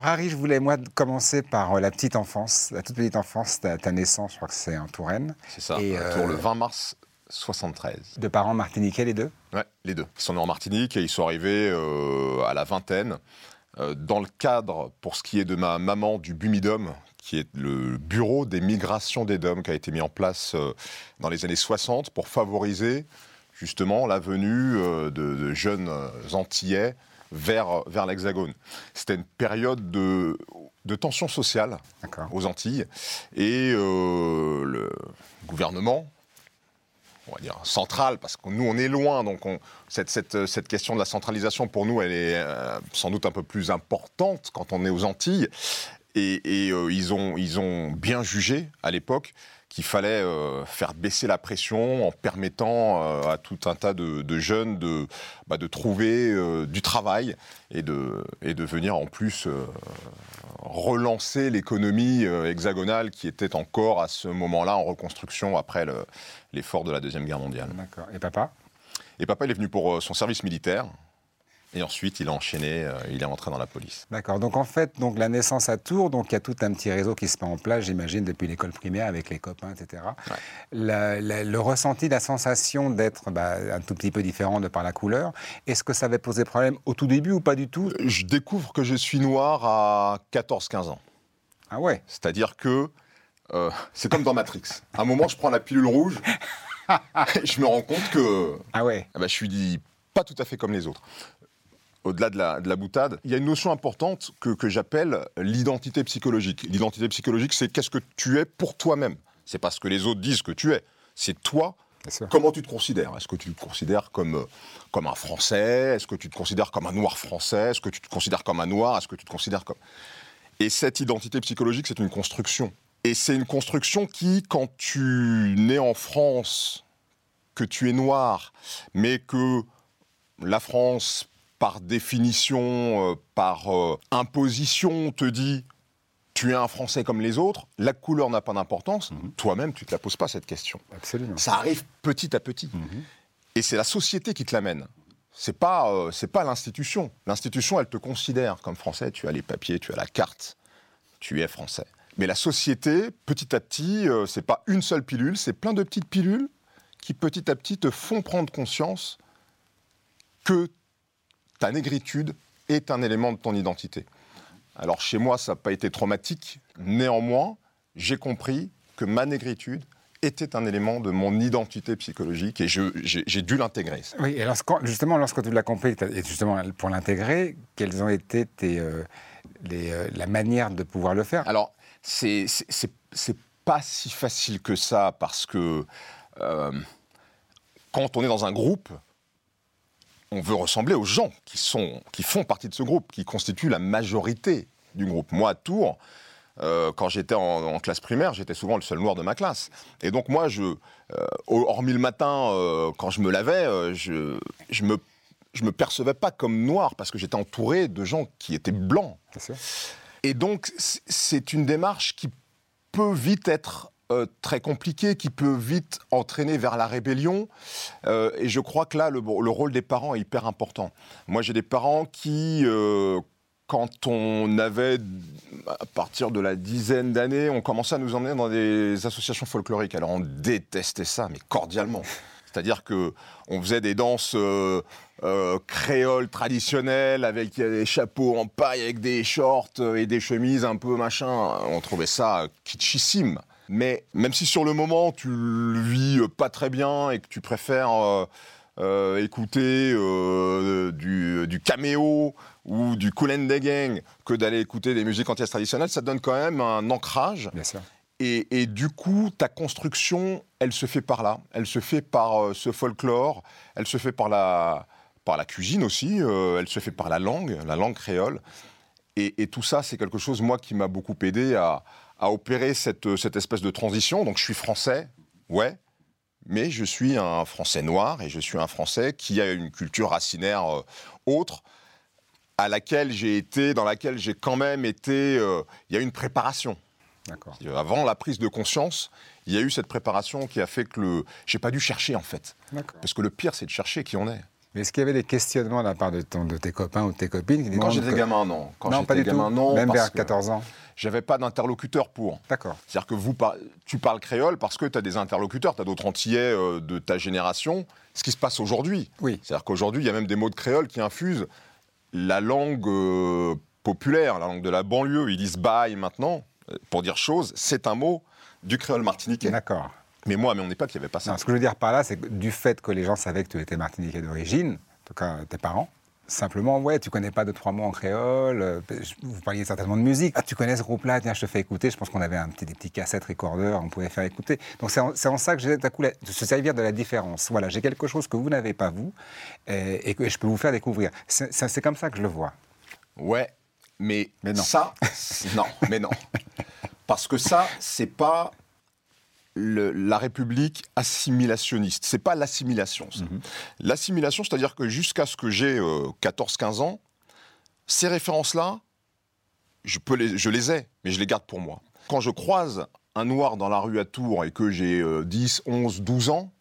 Harry, je voulais moi commencer par euh, la petite enfance, la toute petite enfance, ta, ta naissance, je crois que c'est en Touraine. C'est ça, Et, un tour euh, le 20 mars 73. De parents martiniquais les deux? Ouais, les deux. Ils sont nés en Martinique et ils sont arrivés euh, à la vingtaine euh, dans le cadre, pour ce qui est de ma maman, du BUMIDOM, qui est le bureau des migrations des DOM, qui a été mis en place euh, dans les années 60 pour favoriser justement la venue euh, de, de jeunes euh, Antillais vers, vers l'Hexagone. C'était une période de, de tension sociale aux Antilles et euh, le gouvernement, on va dire central, parce que nous on est loin, donc on- cette, cette, cette question de la centralisation pour nous elle est euh, sans doute un peu plus importante quand on est aux Antilles. Et, et, euh, ils, ont, ils ont bien jugé à l'époque qu'il fallait euh, faire baisser la pression en permettant euh, à tout un tas de, de jeunes de, bah, de trouver euh, du travail et de, et de venir en plus relancer l'économie hexagonale qui était encore à ce moment-là en reconstruction après le- l'effort de la Deuxième Guerre mondiale. D'accord. Et papa? Et papa, il est venu pour son service militaire. Et ensuite, il a enchaîné, euh, il est rentré dans la police. D'accord. Donc en fait, donc la naissance à Tours, donc il y a tout un petit réseau qui se met en place, j'imagine, depuis l'école primaire avec les copains, etc. Ouais. La- la- le ressenti, la sensation d'être bah, un tout petit peu différent de par la couleur, est-ce que ça avait posé problème au tout début ou pas du tout? Je découvre que je suis noir à 14-15 ans. Ah ouais? C'est-à-dire que euh, c'est comme dans Matrix. À un moment, je prends la pilule rouge et je me rends compte que Ah ouais. ah bah, je suis dit pas tout à fait comme les autres. Au-delà de la, de la boutade, il y a une notion importante que, que j'appelle l'identité psychologique. L'identité psychologique, c'est qu'est-ce que tu es pour toi-même. C'est pas ce que les autres disent que tu es. C'est toi. Comment tu te considères? Est-ce que tu te considères comme, euh, comme un Français? Est-ce que tu te considères comme un noir français? Est-ce que tu te considères comme un noir? Est-ce que tu te considères comme... Et cette identité psychologique, c'est une construction. Et c'est une construction qui, quand tu nais en France, que tu es noir, mais que la France, par définition, euh, par euh, imposition, te dit tu es un Français comme les autres, la couleur n'a pas d'importance. Toi-même, tu ne te la poses pas cette question. Absolument. Ça arrive petit à petit. Et c'est la société qui te l'amène. C'est pas, euh, c'est pas l'institution. L'institution, elle te considère comme français. Tu as les papiers, tu as la carte. Tu es français. Mais la société, petit à petit, euh, c'est pas une seule pilule, c'est plein de petites pilules qui petit à petit te font prendre conscience que ta négritude est un élément de ton identité. Alors chez moi, ça n'a pas été traumatique. Néanmoins, j'ai compris que ma négritude était un élément de mon identité psychologique et j'ai dû l'intégrer. Oui, et justement, lorsque tu l'as compris, et justement pour l'intégrer, quelles ont été tes, euh, les, euh, la manière de pouvoir le faire? Alors, c'est pas si facile que ça parce que euh, quand on est dans un groupe, on veut ressembler aux gens qui, sont, qui font partie de ce groupe, qui constituent la majorité du groupe. Moi, à Tours, euh, quand j'étais en, en classe primaire, j'étais souvent le seul noir de ma classe. Et donc moi, je, euh, hormis le matin, euh, quand je me lavais, je, je me je me percevais pas comme noir parce que j'étais entouré de gens qui étaient blancs. Et donc, c'est une démarche qui peut vite être euh, très compliquée, qui peut vite entraîner vers la rébellion. Euh, et je crois que là, le, le rôle des parents est hyper important. Moi, j'ai des parents qui, euh, quand on avait, à partir de la dizaine d'années, on commençait à nous emmener dans des associations folkloriques. Alors, on détestait ça, mais cordialement. C'est-à-dire que on faisait des danses créoles traditionnelles avec des chapeaux en paille, avec des shorts et des chemises un peu machin. On trouvait ça kitschissime. Mais même si sur le moment tu le vis euh, pas très bien et que tu préfères euh, euh, écouter euh, du, du caméo ou du Cool the Gang que d'aller écouter des musiques anti traditionnelles, ça te donne quand même un ancrage Bien sûr. et, et du coup, ta construction, elle se fait par là. Elle se fait par ce folklore, elle se fait par la, par la cuisine aussi, elle se fait par la langue, la langue créole. Et, et tout ça, c'est quelque chose, moi, qui m'a beaucoup aidé à, à opérer cette, cette espèce de transition. Donc, je suis français, ouais, mais je suis un français noir et je suis un français qui a une culture racinaire euh, autre à laquelle j'ai été, dans laquelle j'ai quand même été. euh, Il y a une préparation. D'accord. Avant la prise de conscience, il y a eu cette préparation qui a fait que le. J'ai pas dû chercher en fait. D'accord. Parce que le pire, c'est de chercher qui on est. Mais est-ce qu'il y avait des questionnements de la part de, de tes copains ou de tes copines qui Quand j'étais gamin, non. Quand non, pas du gamin, tout. Non, Même vers 14 ans J'avais pas d'interlocuteur pour. D'accord. C'est-à-dire que vous, tu parles créole parce que tu as des interlocuteurs, tu as d'autres Antillais euh, de ta génération. Ce qui se passe aujourd'hui. Oui. C'est-à-dire qu'aujourd'hui, il y a même des mots de créole qui infusent la langue euh, populaire, la langue de la banlieue. Ils disent bail maintenant, euh, pour dire chose. C'est un mot du créole martiniquais. D'accord. Mais moi, mais on n'est pas qu'il n'y avait pas ça. ce que je veux dire par là, c'est que du fait que les gens savaient que tu étais martiniquais d'origine, en tout cas tes parents, simplement, ouais, tu connais pas deux, trois mots en créole, euh, vous parliez certainement de musique. Ah, tu connais ce groupe-là, tiens, je te fais écouter. Je pense qu'on avait un petit, des petits cassettes recorders, on pouvait faire écouter. Donc c'est en, ça que j'ai d'un coup de se servir de la différence. Voilà, j'ai quelque chose que vous n'avez pas, vous, et, que je peux vous faire découvrir. C'est comme ça que je le vois. Ouais, mais, mais non. ça, non, mais non. Parce que ça, c'est pas la République assimilationniste. C'est pas l'assimilation. Mhm. L'assimilation, c'est-à-dire que jusqu'à ce que j'ai 14-15 euh, ans, ces références-là, je, peux les, je les ai, mais je les garde pour moi. Quand je croise un noir dans la rue à Tours et que j'ai 10, 11, 12 ans,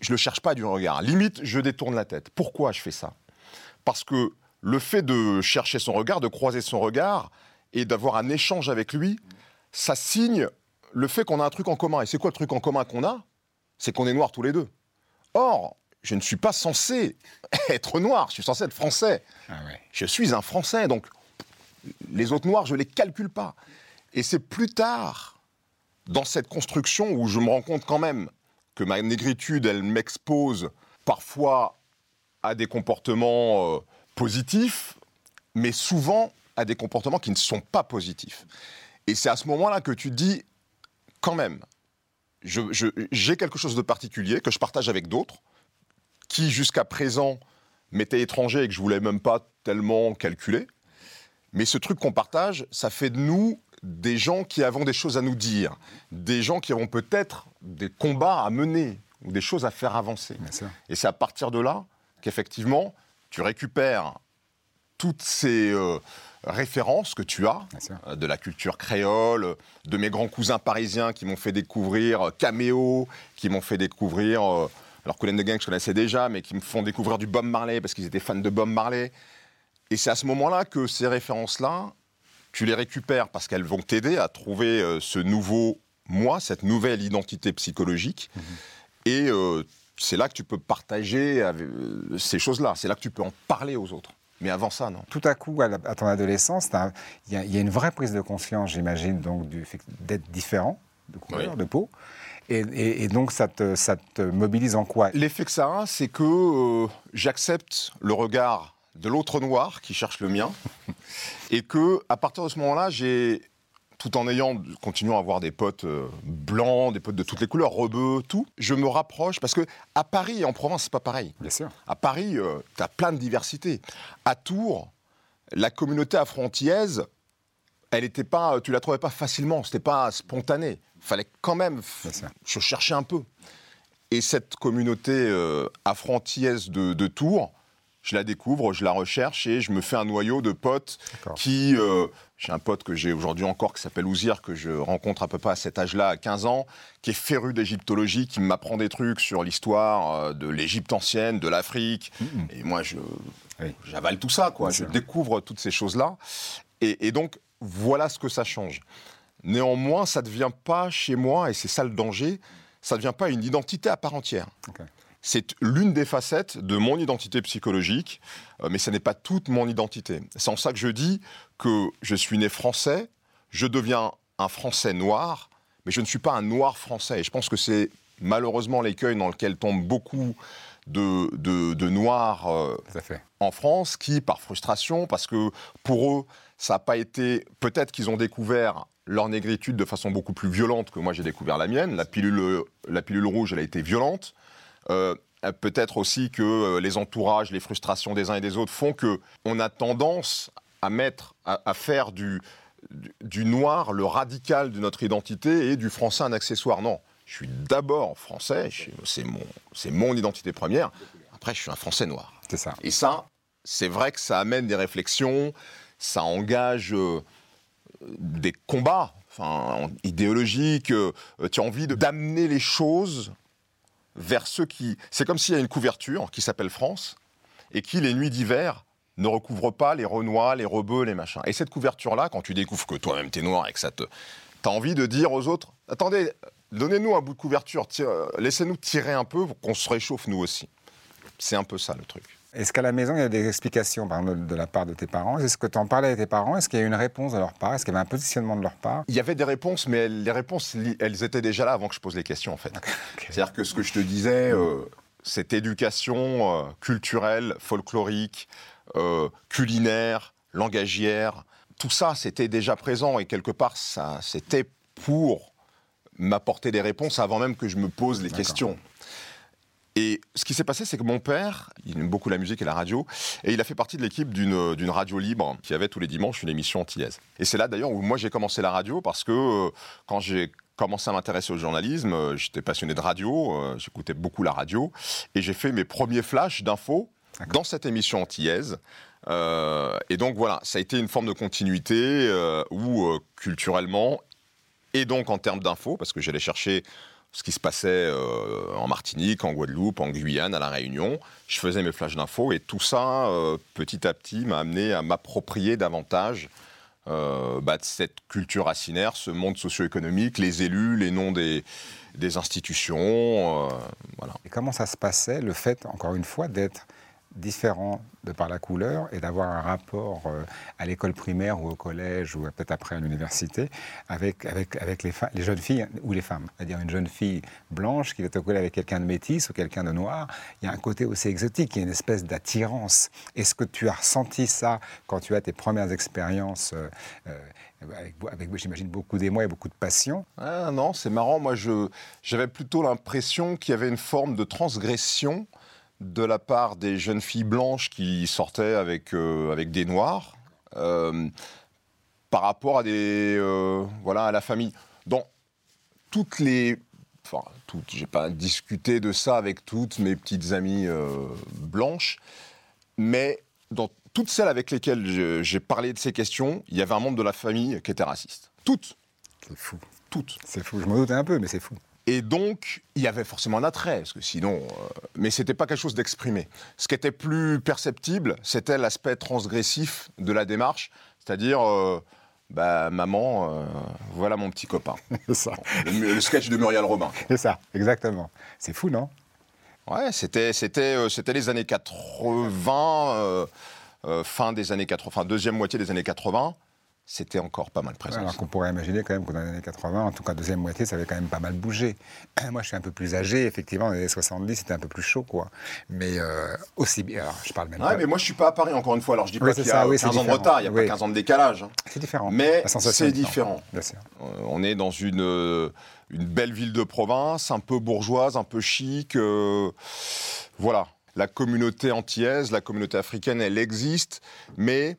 je ne le cherche pas du regard. Limite, je détourne la tête. Pourquoi je fais ça? Parce que le fait de chercher son regard, de croiser son regard et d'avoir un échange avec lui, ça signe le fait qu'on a un truc en commun. Et c'est quoi le truc en commun qu'on a? C'est qu'on est noirs tous les deux. Or, je ne suis pas censé être noir, je suis censé être français. Ah je suis un français, donc les autres noirs, je ne les calcule pas. Et c'est plus tard, dans cette construction, où je me rends compte quand même que ma négritude, elle m'expose parfois à des comportements euh, positifs, mais souvent à des comportements qui ne sont pas positifs. Et c'est à ce moment-là que tu te dis, quand même, j'ai quelque chose de particulier que je partage avec d'autres, qui jusqu'à présent m'étaient étrangers et que je voulais même pas tellement calculer. Mais ce truc qu'on partage, ça fait de nous des gens qui avons des choses à nous dire, des gens qui avons peut-être des combats à mener ou des choses à faire avancer. Et c'est à partir de là qu'effectivement, tu récupères toutes ces, euh, références que tu as euh, de la culture créole, de mes grands cousins parisiens qui m'ont fait découvrir euh, Caméo, qui m'ont fait découvrir, alors Colin de Gang je connaissais déjà, mais qui me font découvrir du Bob Marley parce qu'ils étaient fans de Bob Marley. Et c'est à ce moment-là que ces références-là, tu les récupères parce qu'elles vont t'aider à trouver ce nouveau moi, cette nouvelle identité psychologique. Mhm. Et c'est là que tu peux partager ces choses-là. C'est là que tu peux en parler aux autres. Mais avant ça, non. Tout à coup, à, ton adolescence, il y, a une vraie prise de conscience, j'imagine, donc du fait d'être différent de couleur, de peau. Et, donc, ça te, ça te, mobilise en quoi? L'effet que ça a, c'est que euh, j'accepte le regard de l'autre noir qui cherche le mien, et que à partir de ce moment-là, j'ai tout en ayant, continuant à avoir des potes euh, blancs, des potes de toutes les couleurs, rebeux, tout, je me rapproche parce que à Paris et en province, c'est pas pareil. Bien sûr. À Paris, euh, tu as plein de diversité. À Tours, la communauté afro-antillaise, elle était pas, tu la trouvais pas facilement, c'était pas spontané. Fallait quand même, je cherchais un peu. Et cette communauté euh, afro-antillaise de, de Tours, je la découvre, je la recherche et je me fais un noyau de potes qui. Euh, j'ai un pote que j'ai aujourd'hui encore qui s'appelle Ouzir, que je rencontre à peu près à cet âge-là, à 15 ans, qui est féru d'égyptologie, qui m'apprend des trucs sur l'histoire euh, de l'Égypte ancienne, de l'Afrique. Et moi, je, j'avale tout ça, quoi. je découvre toutes ces choses-là. Et, donc, voilà ce que ça change. Néanmoins, ça ne devient pas chez moi, et c'est ça le danger, ça ne devient pas une identité à part entière. C'est l'une des facettes de mon identité psychologique, euh, mais ce n'est pas toute mon identité. C'est en ça que je dis que je suis né français, je deviens un français noir, mais je ne suis pas un noir français. Et je pense que c'est malheureusement l'écueil dans lequel tombent beaucoup de, de, noirs euh, en France qui, par frustration, parce que pour eux, ça n'a pas été. Peut-être qu'ils ont découvert leur négritude de façon beaucoup plus violente que moi j'ai découvert la mienne. La pilule, la pilule rouge, elle a été violente. Euh, peut-être aussi que euh, les entourages, les frustrations des uns et des autres font que on a tendance à mettre, à, faire du, du, noir le radical de notre identité et du français un accessoire. Non, je suis d'abord français, c'est mon, identité première. Après, je suis un français noir. C'est ça. Et ça, c'est vrai que ça amène des réflexions, ça engage euh, des combats enfin, idéologiques. tu as envie d'amener les choses vers ceux qui. C'est comme s'il y a une couverture qui s'appelle France, et qui, les nuits d'hiver, ne recouvre pas les renois, les rebeux, les machins. Et cette couverture-là, quand tu découvres que toi-même t'es noir et que ça te... T'as envie de dire aux autres, attendez, donnez-nous un bout de couverture, laissez-nous tirer un peu pour qu'on se réchauffe nous aussi. C'est un peu ça le truc. Est-ce qu'à la maison, il y a des explications par exemple, de la part de tes parents? Est-ce que tu en parlais à tes parents? Est-ce qu'il y a eu une réponse de leur part? Est-ce qu'il y avait un positionnement de leur part? Il y avait des réponses, mais les réponses, elles étaient déjà là avant que je pose les questions, en fait. C'est-à-dire que ce que je te disais, euh, cette éducation euh, culturelle, folklorique, euh, culinaire, langagière, tout ça, c'était déjà présent et quelque part, ça, c'était pour m'apporter des réponses avant même que je me pose les questions. Et ce qui s'est passé, c'est que mon père, il aime beaucoup la musique et la radio, et il a fait partie de l'équipe d'une radio libre qui avait tous les dimanches une émission antillaise. Et c'est là d'ailleurs où moi j'ai commencé la radio parce que euh, quand j'ai commencé à m'intéresser au journalisme, euh, j'étais passionné de radio, euh, j'écoutais beaucoup la radio, et j'ai fait mes premiers flashs d'infos dans cette émission antillaise. et donc voilà, ça a été une forme de continuité où culturellement et donc en termes d'infos, parce que j'allais chercher ce qui se passait euh, en Martinique, en Guadeloupe, en Guyane, à La Réunion. Je faisais mes flashs d'infos et tout ça, euh, petit à petit, m'a amené à m'approprier davantage euh, bah, cette culture racinaire, ce monde socio-économique, les élus, les noms des, institutions. voilà. Et comment ça se passait, le fait, encore une fois, d'être différent de par la couleur et d'avoir un rapport euh, à l'école primaire ou au collège ou peut-être après à l'université avec, avec, avec les, jeunes filles ou les femmes. C'est-à-dire une jeune fille blanche qui va te coller avec quelqu'un de métis ou quelqu'un de noir. Il y a un côté aussi exotique, il y a une espèce d'attirance. Est-ce que tu as ressenti ça quand tu as tes premières expériences euh, euh, avec, avec j'imagine, beaucoup d'émoi et beaucoup de passion? Ah, Non, c'est marrant. Moi, j'avais plutôt l'impression qu'il y avait une forme de transgression de la part des jeunes filles blanches qui sortaient avec, euh, avec des noirs euh, par rapport à, des, euh, voilà, à la famille. Dans toutes les. Enfin, toutes, j'ai pas discuté de ça avec toutes mes petites amies blanches, mais dans toutes celles avec lesquelles j'ai parlé de ces questions, il y avait un membre de la famille qui était raciste. Toutes. C'est fou. Toutes. C'est fou. Je m'en doutais un peu, mais c'est fou. Et donc, il y avait forcément un attrait, parce que sinon, euh, mais c'était pas quelque chose d'exprimé. Ce qui était plus perceptible, c'était l'aspect transgressif de la démarche, c'est-à-dire, euh, bah, maman, euh, voilà mon petit copain. ça. le, sketch de Muriel Robin. C'est ça, exactement. C'est fou, non? Ouais, c'était, c'était, c'était les années 80, fin des années 80, enfin deuxième moitié des années 80 c'était encore pas mal présent. alors qu'on pourrait imaginer quand même que dans les années 80, en tout cas deuxième moitié, ça avait quand même pas mal bougé. Moi, je suis un peu plus âgé, effectivement, dans les années 70, c'était un peu plus chaud, quoi. Mais euh, aussi bien, alors je parle même ouais, mais moi, je suis pas à Paris, encore une fois, alors je dis pas qu'il y a 15 ans de retard, il n'y a pas 15 ans de décalage. Hein. C'est différent. Mais c'est différent. Bien sûr. Euh, on est dans une, euh, une belle ville de province, un peu bourgeoise, un peu chic. voilà. La communauté antillaise, la communauté africaine, elle existe, mais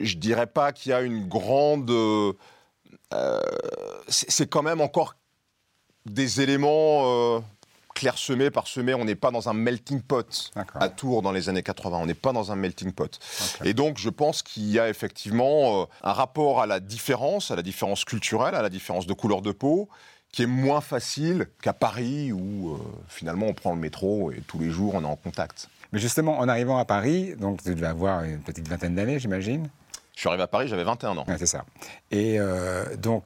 je dirais pas qu'il y a une grande. Euh, c'est quand même encore des éléments euh, clairsemés, parsemés. On n'est pas dans un melting pot à Tours dans les années 80. On n'est pas dans un melting pot. Et donc, je pense qu'il y a effectivement euh, un rapport à la différence, à la différence culturelle, à la différence de couleur de peau, qui est moins facile qu'à Paris où finalement on prend le métro et tous les jours on est en contact. Mais justement, en arrivant à Paris, donc tu devais avoir une petite vingtaine d'années, j'imagine je suis arrivé à Paris, j'avais 21 ans. c'est ça. Et euh, donc,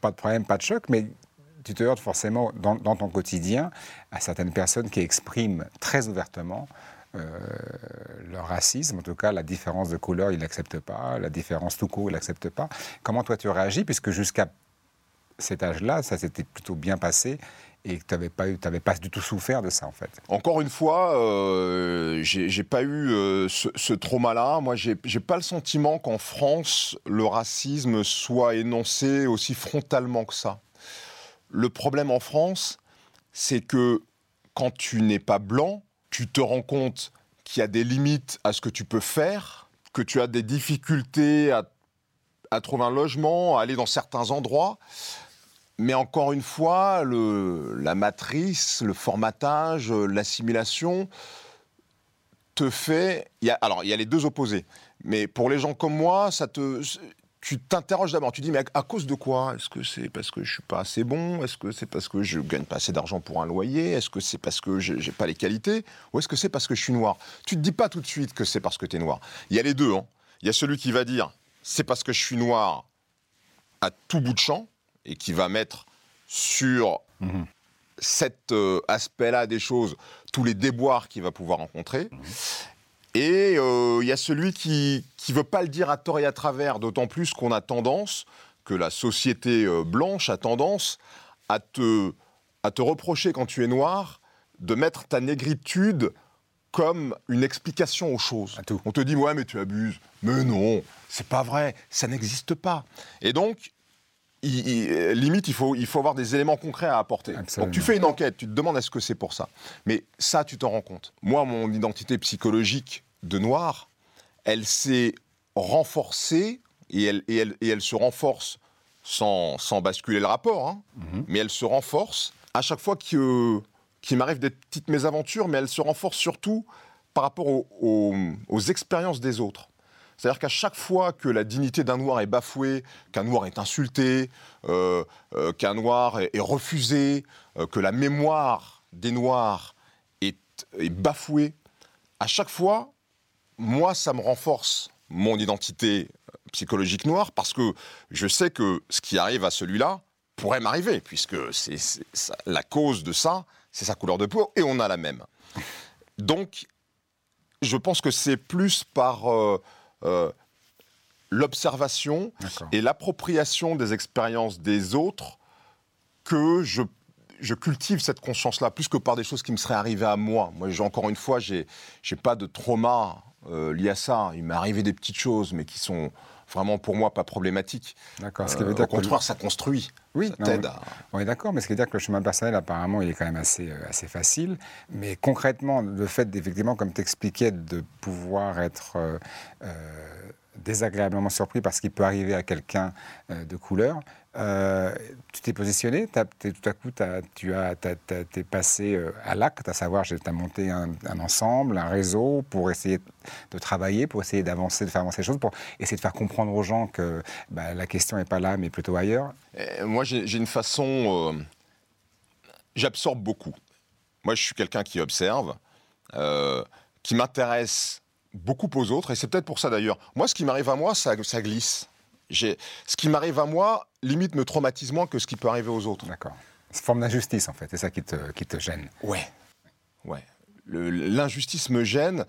pas de problème, pas de choc, mais tu te heurtes forcément dans, ton quotidien à certaines personnes qui expriment très ouvertement euh, leur racisme, en tout cas la différence de couleur, ils n'acceptent pas, la différence tout court, ils n'acceptent pas. Comment toi tu réagis, puisque jusqu'à cet âge-là, ça s'était plutôt bien passé et que tu n'avais pas, pas du tout souffert de ça, en fait. Encore une fois, euh, j'ai pas eu euh, ce, trauma-là. Moi, j'ai pas le sentiment qu'en France, le racisme soit énoncé aussi frontalement que ça. Le problème en France, c'est que quand tu n'es pas blanc, tu te rends compte qu'il y a des limites à ce que tu peux faire, que tu as des difficultés à trouver un logement, à aller dans certains endroits. Mais encore une fois, la matrice, le formatage, l'assimilation te fait. alors, il y a les deux opposés. Mais pour les gens comme moi, ça te, tu t'interroges d'abord. Tu dis, mais à, cause de quoi? Est-ce que c'est parce que je suis pas assez bon? Est-ce que c'est parce que je gagne pas assez d'argent pour un loyer? Est-ce que c'est parce que j'ai pas les qualités? Ou est-ce que c'est parce que je suis noir? Tu te dis pas tout de suite que c'est parce que tu es noir. Il y a les deux. Hein. Il y a celui qui va dire, c'est parce que je suis noir à tout bout de champ et qui va mettre sur mhm. cet euh, aspect-là des choses tous les déboires qu'il va pouvoir rencontrer. Et euh, il y a celui qui ne veut pas le dire à tort et à travers, d'autant plus qu'on a tendance, que la société euh, blanche a tendance à te, à te reprocher quand tu es noir de mettre ta négritude comme une explication aux choses. On te dit ouais mais tu abuses. Mais non, c'est pas vrai, ça n'existe pas. Et donc limite, il faut, il faut avoir des éléments concrets à apporter. Donc tu fais une enquête, tu te demandes est-ce que c'est pour ça? Mais ça, tu t'en rends compte. Moi, mon identité psychologique de noir, elle s'est renforcée et elle, et elle, et elle se renforce sans, sans, basculer le rapport, hein. mhm. mais elle se renforce à chaque fois qu'il m'arrive des petites mésaventures, mais elle se renforce surtout par rapport aux expériences des autres. C'est-à-dire qu'à chaque fois que la dignité d'un noir est bafouée, qu'un noir est insulté, euh, euh, qu'un noir est, refusé, euh, que la mémoire des noirs est, bafouée, à chaque fois, moi, ça me renforce mon identité psychologique noire parce que je sais que ce qui arrive à celui-là pourrait m'arriver, puisque c'est la cause de ça, c'est sa couleur de peau, et on a la même. Donc, je pense que c'est plus par l'observation et l'appropriation des expériences des autres que je, je cultive cette conscience-là, plus que par des choses qui me seraient arrivées à moi. Moi, encore une fois, j'ai n'ai pas de trauma euh, lié à ça. Il m'est arrivé des petites choses, mais qui sont vraiment pour moi pas problématiques. D'accord. Euh, au contraire, ça construit. Oui, ça t'aide On est d'accord, mais ce qui veut dire que le chemin personnel, apparemment, il est quand même assez, euh, assez facile. Mais concrètement, le fait, effectivement, comme tu expliquais, de pouvoir être désagréablement surpris parce qu'il peut arriver à quelqu'un euh, de couleur. Euh, tu t'es positionné, tout à coup, tu as, es passé euh, à l'acte, à savoir, tu as monté un, ensemble, un réseau pour essayer de travailler, pour essayer d'avancer, de faire avancer les choses, pour essayer de faire comprendre aux gens que bah, la question n'est pas là, mais plutôt ailleurs. moi, j'ai une façon. J'absorbe beaucoup. Moi, je suis quelqu'un qui observe, qui m'intéresse beaucoup aux autres, et c'est peut-être pour ça d'ailleurs. Moi, ce qui m'arrive à moi, ça glisse. Ce qui m'arrive à moi, limite, me traumatise moins que ce qui peut arriver aux autres. D'accord. C'est forme d'injustice, en fait, c'est ça qui te, qui te gêne. Ouais. Ouais. L'injustice me gêne,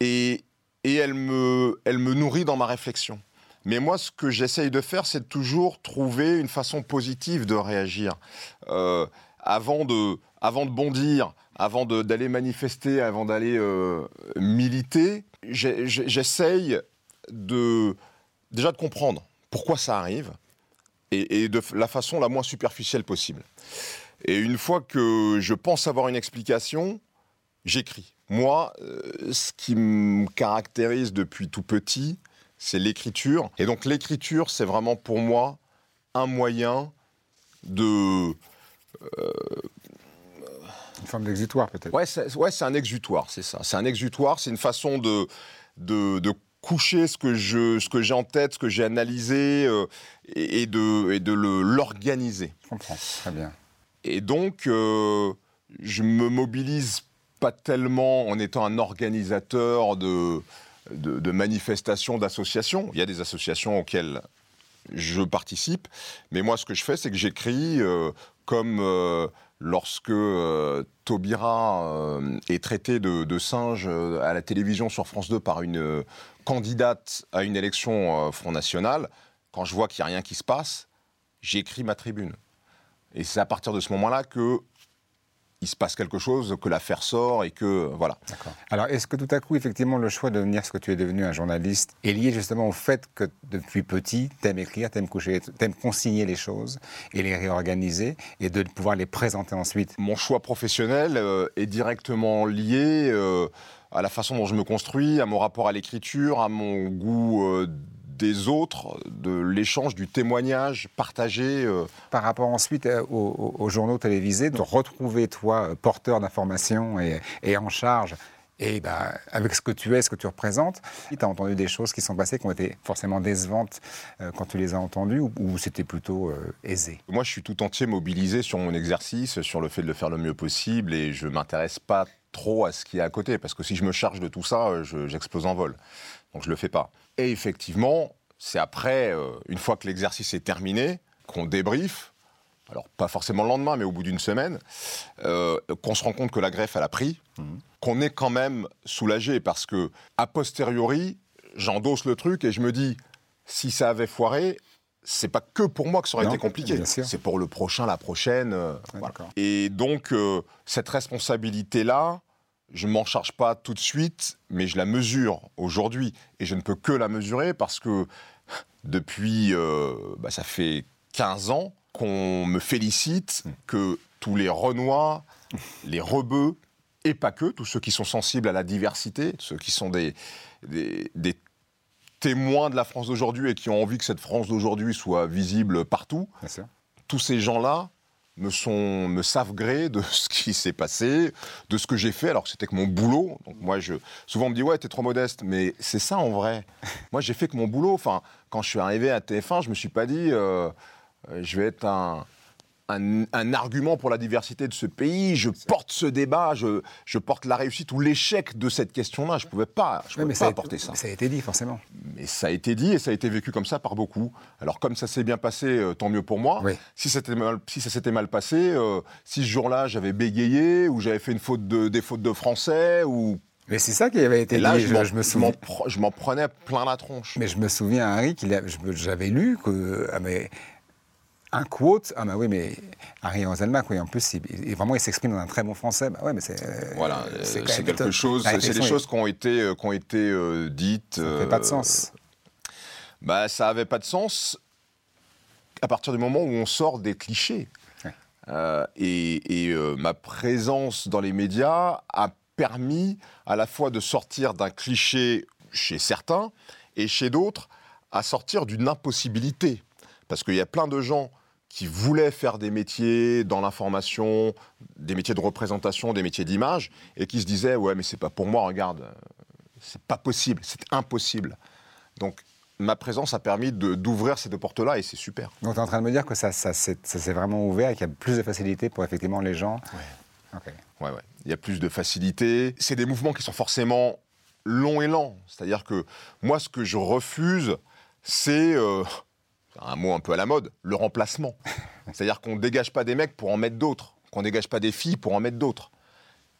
et, et elle, me, elle me nourrit dans ma réflexion. Mais moi, ce que j'essaye de faire, c'est de toujours trouver une façon positive de réagir. Euh, avant, de, avant de bondir, avant d'aller manifester, avant d'aller euh, militer, j'essaye de déjà de comprendre pourquoi ça arrive et, de la façon la moins superficielle possible. Et une fois que je pense avoir une explication, j'écris. Moi, euh, ce qui me caractérise depuis tout petit, c'est l'écriture. Et donc l'écriture, c'est vraiment pour moi un moyen de... Euh, une forme d'exutoire peut-être. Ouais, c'est ouais, un exutoire, c'est ça. C'est un exutoire, c'est une façon de, de, de coucher ce que je, ce que j'ai en tête, ce que j'ai analysé, euh, et, de, et de l'organiser. Je comprends, très bien. Et donc, euh, je me mobilise pas tellement en étant un organisateur de, de, manifestations, d'associations. Il y a des associations auxquelles je participe, mais moi, ce que je fais, c'est que j'écris euh, comme lorsque euh, Taubira euh, est traité de, singe euh, à la télévision sur France 2 par une candidate à une élection Front National, quand je vois qu'il n'y a rien qui se passe, j'écris ma tribune. Et c'est à partir de ce moment-là que il se passe quelque chose, que l'affaire sort et que voilà. Alors, est-ce que tout à coup, effectivement, le choix de devenir ce que tu es devenu, un journaliste, est lié justement au fait que depuis petit, tu aimes écrire, tu aimes, consigner les choses et les réorganiser et de pouvoir les présenter ensuite? Mon choix professionnel euh, est directement lié euh, à la façon dont je me construis, à mon rapport à l'écriture, à mon goût. Euh, des autres, de l'échange, du témoignage partagé. Euh. Par rapport ensuite euh, aux, journaux télévisés, de retrouver toi euh, porteur d'informations et, en charge Et bah, avec ce que tu es, ce que tu représentes, tu as entendu des choses qui sont passées, qui ont été forcément décevantes euh, quand tu les as entendues, ou, c'était plutôt euh, aisé? Moi, je suis tout entier mobilisé sur mon exercice, sur le fait de le faire le mieux possible, et je ne m'intéresse pas trop à ce qui est à côté, parce que si je me charge de tout ça, j'explose en vol. Donc je ne le fais pas. Et effectivement, c'est après, une fois que l'exercice est terminé, qu'on débriefe, alors pas forcément le lendemain, mais au bout d'une semaine, qu'on se rend compte que la greffe, elle a pris. Mmh qu'on est quand même soulagé parce que, a posteriori, j'endosse le truc et je me dis, si ça avait foiré, c'est pas que pour moi que ça aurait été compliqué. C'est pour le prochain, la prochaine. Euh, et donc, euh, cette responsabilité-là, je ne m'en charge pas tout de suite, mais je la mesure aujourd'hui. Et je ne peux que la mesurer parce que depuis, euh, bah, ça fait 15 ans qu'on me félicite que tous les Renois, les Rebeux, et pas que, tous ceux qui sont sensibles à la diversité, ceux qui sont des, des, témoins de la France d'aujourd'hui et qui ont envie que cette France d'aujourd'hui soit visible partout. Tous ces gens-là me, sont, me savent gré de ce qui s'est passé, de ce que j'ai fait, alors que c'était que mon boulot. Donc moi, je, souvent on me dit, ouais, t'es trop modeste, mais c'est ça en vrai. moi, j'ai fait que mon boulot. Enfin, quand je suis arrivé à TF1, je me suis pas dit, euh, euh, je vais être un un, argument pour la diversité de ce pays. Je porte ce débat, je, je porte la réussite ou l'échec de cette question-là. Je ne pouvais pas, je pouvais pas apporter ça. ça a été dit, forcément. Mais ça a été dit et ça a été vécu comme ça par beaucoup. Alors, comme ça s'est bien passé, euh, tant mieux pour moi. Si, mal, si ça s'était mal passé, euh, si ce jour-là j'avais bégayé ou j'avais fait une faute de, des fautes de français ou mais c'est ça qui avait été là, dit. Je, je, me souviens. Je m'en prenais plein la tronche. Mais je me souviens, Harry, qu'il j'avais lu que. Ah, mais un quote. Ah, bah oui, mais Harry Roselmack, oui, en plus, il, vraiment, il s'exprime dans un très bon français. Bah ouais, mais c'est. Euh, voilà, c'est quelque chose. C'est des choses qui ont été, euh, qui ont été euh, dites. Ça n'avait pas de sens. Bah, ça n'avait pas de sens à partir du moment où on sort des clichés. et, et ma présence dans les médias a permis à la fois de sortir d'un cliché chez certains et chez d'autres à sortir d'une impossibilité. Parce qu'il y a plein de gens qui voulaient faire des métiers dans l'information, des métiers de représentation, des métiers d'image, et qui se disaient ouais mais c'est pas pour moi, regarde, c'est pas possible, c'est impossible. Donc ma présence a permis d'ouvrir ces deux portes-là et c'est super. Donc tu es en train de me dire que ça, ça, s'est vraiment ouvert et qu'il y a plus de facilité pour effectivement les gens Ouais. Ouais, ouais. Il y a plus de facilité. C'est des mouvements qui sont forcément longs et lents. C'est-à-dire que moi, ce que je refuse, c'est euh, un mot un peu à la mode, le remplacement. C'est-à-dire qu'on ne dégage pas des mecs pour en mettre d'autres, qu'on ne dégage pas des filles pour en mettre d'autres.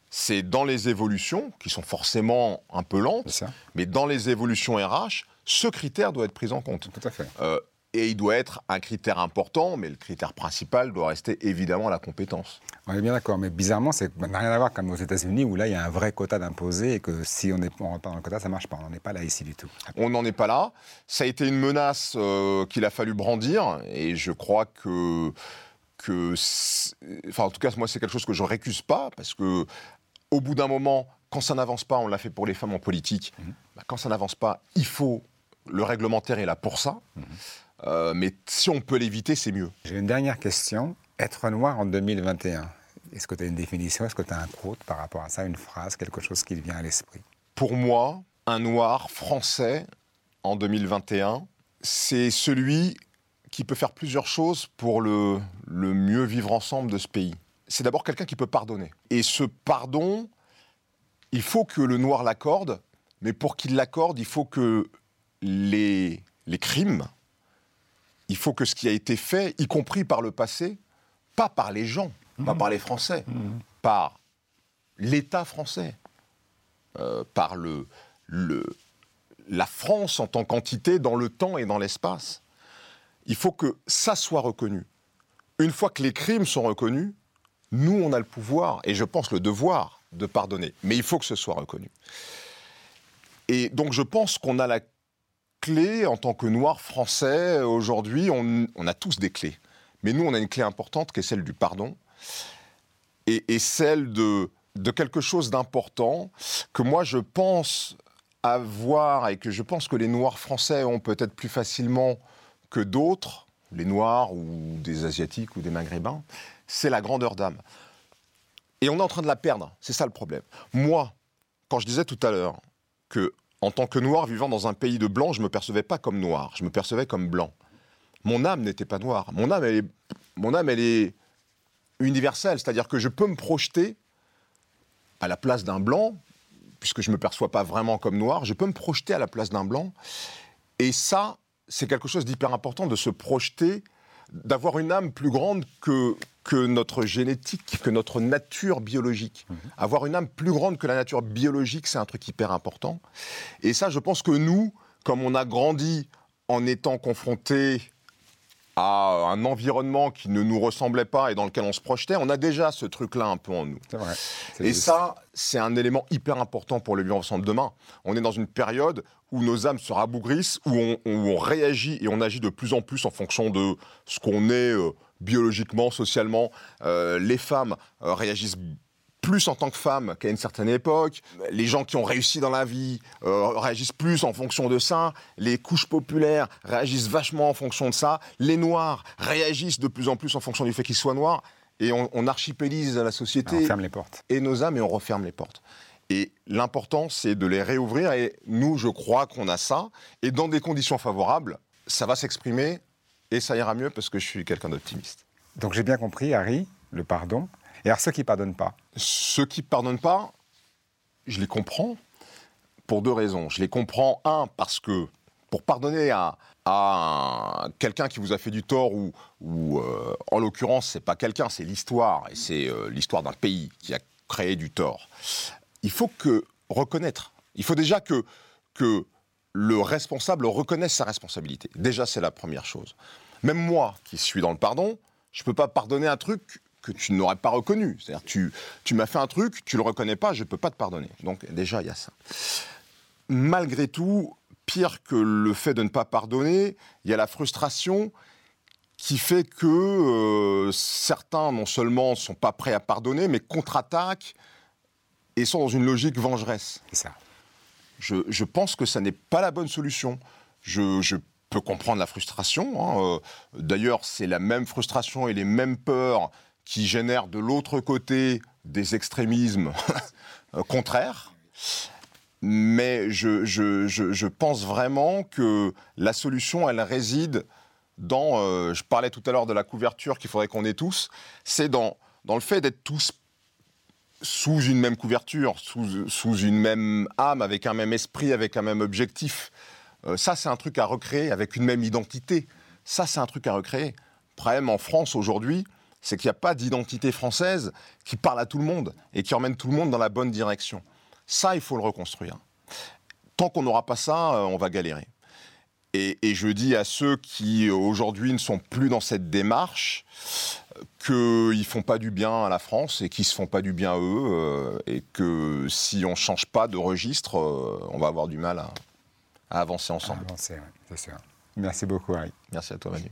C'est dans les évolutions, qui sont forcément un peu lentes, mais dans les évolutions RH, ce critère doit être pris en compte. Tout à fait. Euh, et il doit être un critère important, mais le critère principal doit rester évidemment la compétence. On est bien d'accord, mais bizarrement, ça n'a rien à voir comme aux États-Unis où là, il y a un vrai quota d'imposer et que si on n'est pas dans le quota, ça ne marche pas. On n'en est pas là ici du tout. On n'en est pas là. Ça a été une menace euh, qu'il a fallu brandir et je crois que. que enfin, en tout cas, moi, c'est quelque chose que je ne récuse pas parce que au bout d'un moment, quand ça n'avance pas, on l'a fait pour les femmes en politique, mhm. bah, quand ça n'avance pas, il faut. Le réglementaire est là pour ça. Mhm. Euh, mais si on peut l'éviter, c'est mieux. J'ai une dernière question. Être noir en 2021, est-ce que tu as une définition? Est-ce que tu as un quote par rapport à ça, une phrase, quelque chose qui te vient à l'esprit? Pour moi, un noir français en 2021, c'est celui qui peut faire plusieurs choses pour le, le mieux vivre ensemble de ce pays. C'est d'abord quelqu'un qui peut pardonner. Et ce pardon, il faut que le noir l'accorde, mais pour qu'il l'accorde, il faut que les, les crimes il faut que ce qui a été fait, y compris par le passé, pas par les gens, pas par les Français, par l'État français, euh, par le, le, la France en tant qu'entité dans le temps et dans l'espace. Il faut que ça soit reconnu. Une fois que les crimes sont reconnus, nous, on a le pouvoir, et je pense le devoir, de pardonner. Mais il faut que ce soit reconnu. Et donc je pense qu'on a la clé en tant que noir français aujourd'hui. On, a tous des clés. Mais nous, on a une clé importante qui est celle du pardon et, celle de, de quelque chose d'important que moi, je pense avoir et que je pense que les noirs français ont peut-être plus facilement que d'autres, les noirs ou des asiatiques ou des maghrébins, c'est la grandeur d'âme. Et on est en train de la perdre, c'est ça le problème. Moi, quand je disais tout à l'heure que, en tant que noir vivant dans un pays de blanc, je ne me percevais pas comme noir, je me percevais comme blanc. Mon âme n'était pas noire. Mon âme, elle est, mon âme, elle est universelle, c'est-à-dire que je peux me projeter à la place d'un blanc, puisque je ne me perçois pas vraiment comme noir, je peux me projeter à la place d'un blanc. Et ça, c'est quelque chose d'hyper important de se projeter, d'avoir une âme plus grande que, que notre génétique, que notre nature biologique. Mhm. Avoir une âme plus grande que la nature biologique, c'est un truc hyper important. Et ça, je pense que nous, comme on a grandi en étant confrontés à un environnement qui ne nous ressemblait pas et dans lequel on se projetait, on a déjà ce truc-là un peu en nous. Vrai. Et ça, c'est un élément hyper important pour le vivre ensemble demain. On est dans une période où nos âmes se rabougrissent, où on, où on, réagit et on agit de plus en plus en fonction de ce qu'on est euh, biologiquement, socialement. Euh, les femmes euh, réagissent plus en tant que femme qu'à une certaine époque. Les gens qui ont réussi dans la vie réagissent plus en fonction de ça. Les couches populaires réagissent vachement en fonction de ça. Les noirs réagissent de plus en plus en fonction du fait qu'ils soient noirs. Et on, on archipélise la société. On ferme les portes. Et nos âmes et on referme les portes. Et l'important, c'est de les réouvrir. Et nous, je crois qu'on a ça. Et dans des conditions favorables, ça va s'exprimer et ça ira mieux parce que je suis quelqu'un d'optimiste. Donc j'ai bien compris, Harry, le pardon, et alors ceux qui pardonnent pas Ceux qui pardonnent pas, je les comprends pour deux raisons. Je les comprends, un, parce que pour pardonner à, à quelqu'un qui vous a fait du tort, ou, ou euh, en l'occurrence, c'est pas quelqu'un, c'est l'histoire, et c'est euh, l'histoire d'un pays qui a créé du tort. Il faut que reconnaître. Il faut déjà que, que le responsable reconnaisse sa responsabilité. Déjà, c'est la première chose. Même moi, qui suis dans le pardon, je ne peux pas pardonner un truc que tu n'aurais pas reconnu. C'est-à-dire, tu, tu m'as fait un truc, tu le reconnais pas, je ne peux pas te pardonner. Donc, déjà, il y a ça. Malgré tout, pire que le fait de ne pas pardonner, il y a la frustration qui fait que euh, certains, non seulement ne sont pas prêts à pardonner, mais contre-attaquent et sont dans une logique vengeresse. C'est ça. Je, je, pense que ça n'est pas la bonne solution. Je, je peux comprendre la frustration. Hein. D'ailleurs, c'est la même frustration et les mêmes peurs qui génèrent de l'autre côté des extrémismes contraires. Mais je, je, je, je, pense vraiment que la solution, elle réside dans, euh, je parlais tout à l'heure de la couverture qu'il faudrait qu'on ait tous, c'est dans, dans le fait d'être tous sous une même couverture, sous, une même âme, avec un même esprit, avec un même objectif. Euh, ça, c'est un truc à recréer, avec une même identité. Ça, c'est un truc à recréer. Le problème en France aujourd'hui, c'est qu'il n'y a pas d'identité française qui parle à tout le monde et qui emmène tout le monde dans la bonne direction. Ça, il faut le reconstruire. Tant qu'on n'aura pas ça, euh, on va galérer. Et, je dis à ceux qui aujourd'hui ne sont plus dans cette démarche qu'ils ne font pas du bien à la France et qu'ils ne se font pas du bien à eux euh, et que si on ne change pas de registre, euh, on va avoir du mal à, à avancer ensemble. À avancer, oui, c'est sûr. Merci beaucoup, Harry. Merci à toi, Manu.